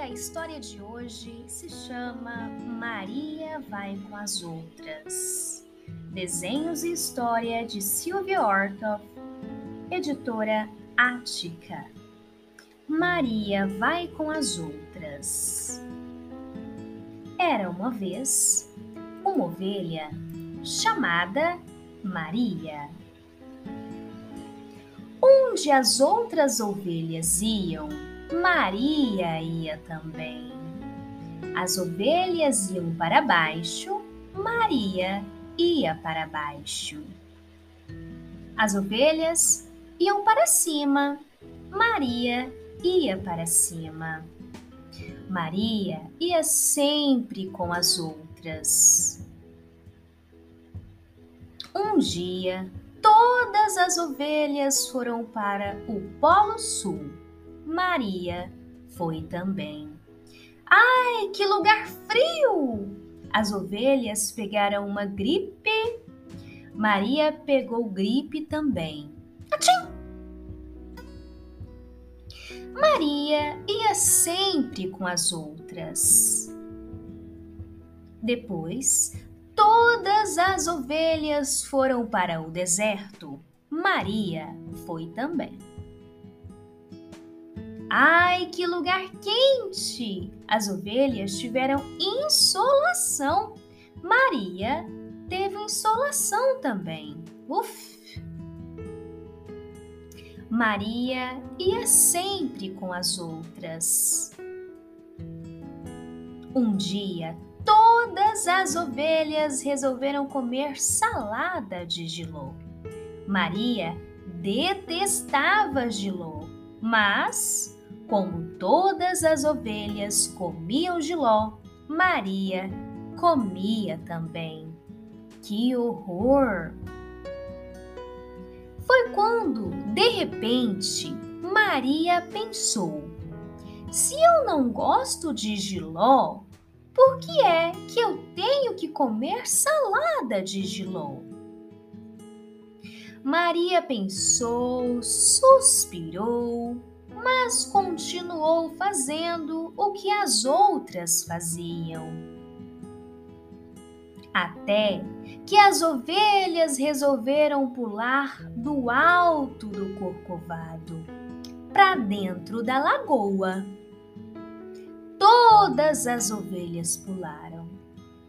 a história de hoje se chama Maria vai com as outras. Desenhos e história de Silvia Ortoff, editora Ática. Maria vai com as outras. Era uma vez uma ovelha chamada Maria. Onde as outras ovelhas iam, Maria ia também. As ovelhas iam para baixo, Maria ia para baixo. As ovelhas iam para cima, Maria ia para cima. Maria ia sempre com as outras. Um dia, todas as ovelhas foram para o Polo Sul Maria foi também. Ai, que lugar frio! As ovelhas pegaram uma gripe. Maria pegou gripe também. Atchim! Maria ia sempre com as outras. Depois, todas as ovelhas foram para o deserto. Maria foi também. Ai, que lugar quente! As ovelhas tiveram insolação. Maria teve insolação também. Uf! Maria ia sempre com as outras. Um dia, todas as ovelhas resolveram comer salada de giló. Maria detestava giló, mas como todas as ovelhas comiam giló, Maria comia também. Que horror! Foi quando, de repente, Maria pensou: se eu não gosto de giló, por que é que eu tenho que comer salada de giló? Maria pensou, suspirou mas continuou fazendo o que as outras faziam. Até que as ovelhas resolveram pular do alto do corcovado para dentro da lagoa. Todas as ovelhas pularam.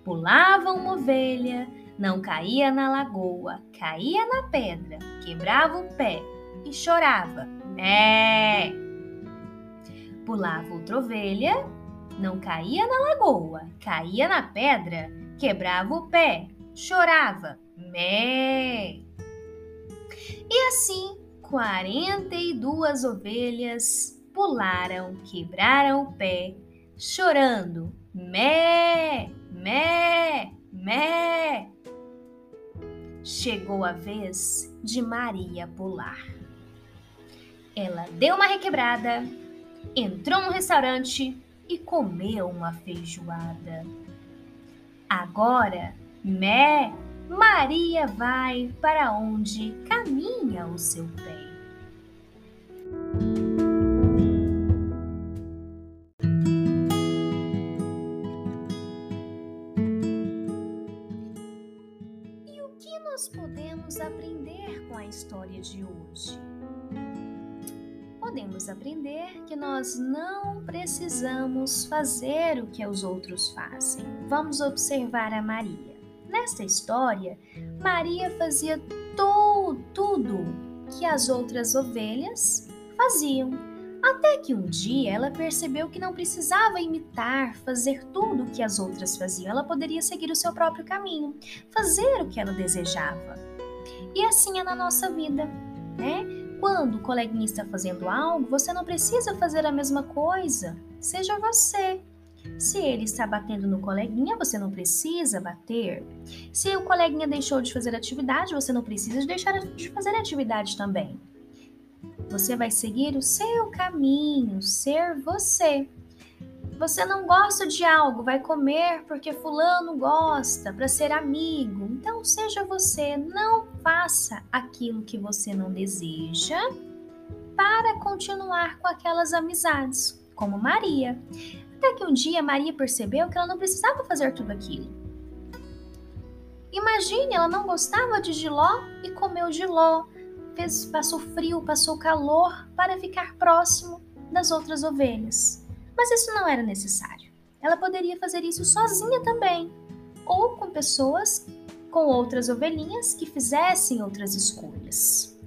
Pulava uma ovelha, não caía na lagoa, caía na pedra, quebrava o pé e chorava. Mé! Pulava outra ovelha, não caía na lagoa, caía na pedra, quebrava o pé, chorava. Mé! E assim, quarenta e duas ovelhas pularam, quebraram o pé, chorando. Mé! Mé! Mé! Chegou a vez de Maria pular. Ela deu uma requebrada, entrou no restaurante e comeu uma feijoada. Agora, Mé, Maria vai para onde caminha o seu pé. E o que nós podemos aprender com a história de hoje? Podemos aprender que nós não precisamos fazer o que os outros fazem. Vamos observar a Maria. Nesta história, Maria fazia to tudo que as outras ovelhas faziam. Até que um dia ela percebeu que não precisava imitar, fazer tudo o que as outras faziam. Ela poderia seguir o seu próprio caminho, fazer o que ela desejava. E assim é na nossa vida, né? Quando o coleguinha está fazendo algo, você não precisa fazer a mesma coisa. Seja você. Se ele está batendo no coleguinha, você não precisa bater. Se o coleguinha deixou de fazer atividade, você não precisa deixar de fazer atividade também. Você vai seguir o seu caminho, ser você. Você não gosta de algo, vai comer porque fulano gosta, para ser amigo. Então seja você, não faça aquilo que você não deseja para continuar com aquelas amizades. como Maria. Até que um dia Maria percebeu que ela não precisava fazer tudo aquilo. Imagine, ela não gostava de giló e comeu giló. Fez, passou frio, passou calor para ficar próximo das outras ovelhas. Mas isso não era necessário. Ela poderia fazer isso sozinha também, ou com pessoas, com outras ovelhinhas que fizessem outras escolhas.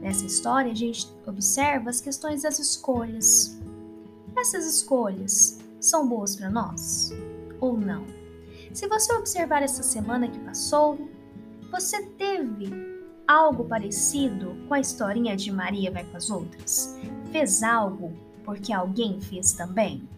Nessa história, a gente observa as questões das escolhas. Essas escolhas são boas para nós ou não? Se você observar essa semana que passou, você teve algo parecido com a historinha de Maria vai com as outras? Fez algo porque alguém fez também?